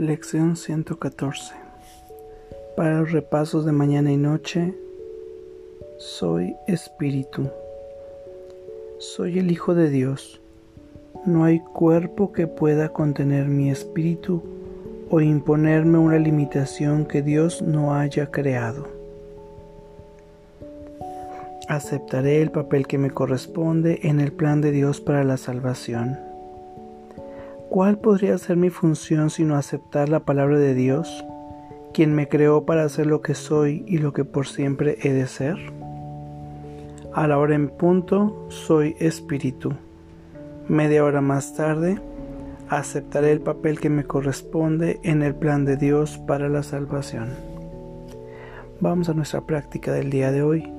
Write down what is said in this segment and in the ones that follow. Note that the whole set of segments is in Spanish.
Lección 114 Para los repasos de mañana y noche, soy espíritu. Soy el Hijo de Dios. No hay cuerpo que pueda contener mi espíritu o imponerme una limitación que Dios no haya creado. Aceptaré el papel que me corresponde en el plan de Dios para la salvación. ¿Cuál podría ser mi función sino aceptar la palabra de Dios, quien me creó para ser lo que soy y lo que por siempre he de ser? A la hora en punto soy espíritu. Media hora más tarde aceptaré el papel que me corresponde en el plan de Dios para la salvación. Vamos a nuestra práctica del día de hoy.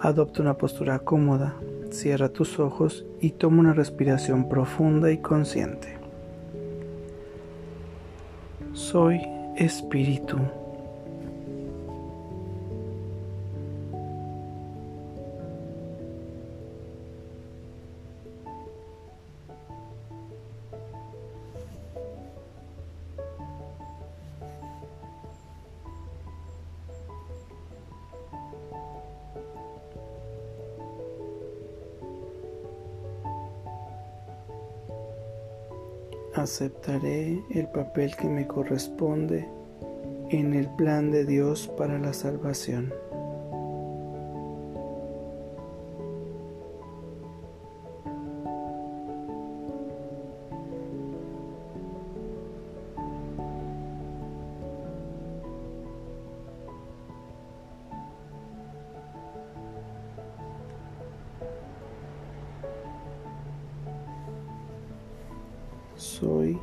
Adopta una postura cómoda, cierra tus ojos y toma una respiración profunda y consciente. Soy espíritu. Aceptaré el papel que me corresponde en el plan de Dios para la salvación. Soy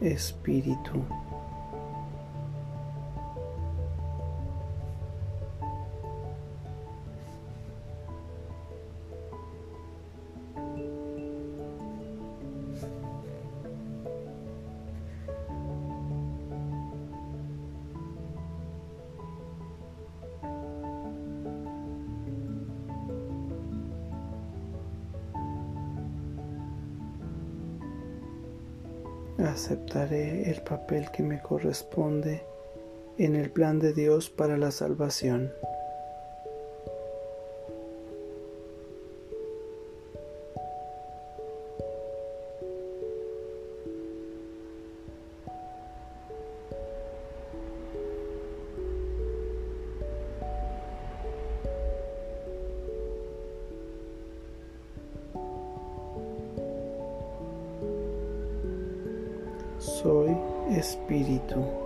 espíritu. Aceptaré el papel que me corresponde en el plan de Dios para la salvación. Soy espíritu.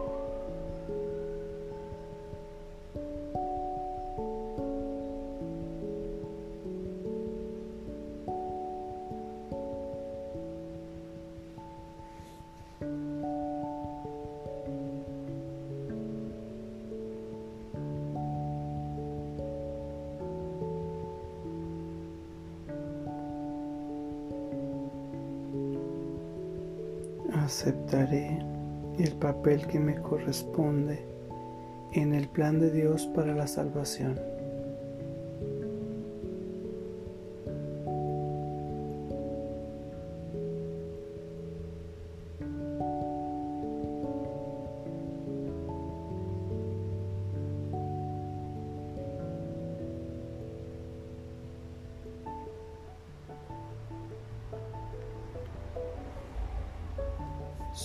Aceptaré el papel que me corresponde en el plan de Dios para la salvación.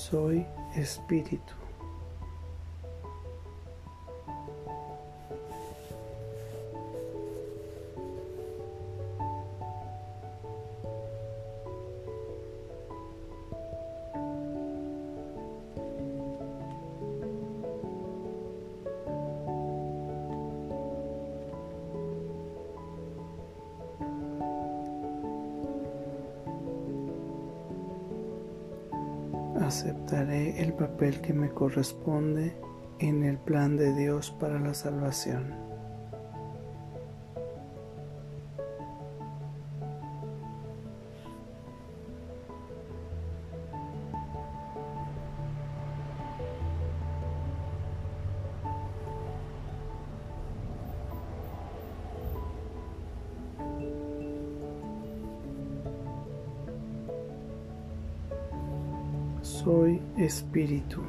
Soy espíritu. Aceptaré el papel que me corresponde en el plan de Dios para la salvación. Soy espíritu.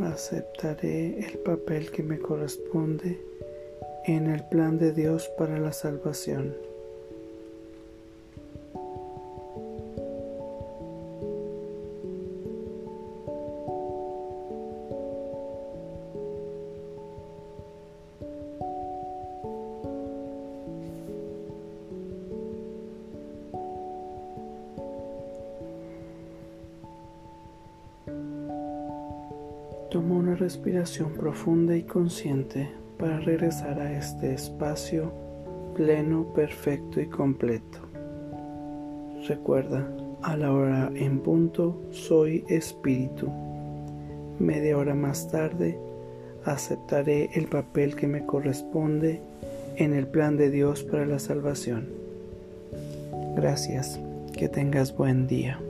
Aceptaré el papel que me corresponde en el plan de Dios para la salvación. Toma una respiración profunda y consciente para regresar a este espacio pleno, perfecto y completo. Recuerda, a la hora en punto soy espíritu. Media hora más tarde aceptaré el papel que me corresponde en el plan de Dios para la salvación. Gracias, que tengas buen día.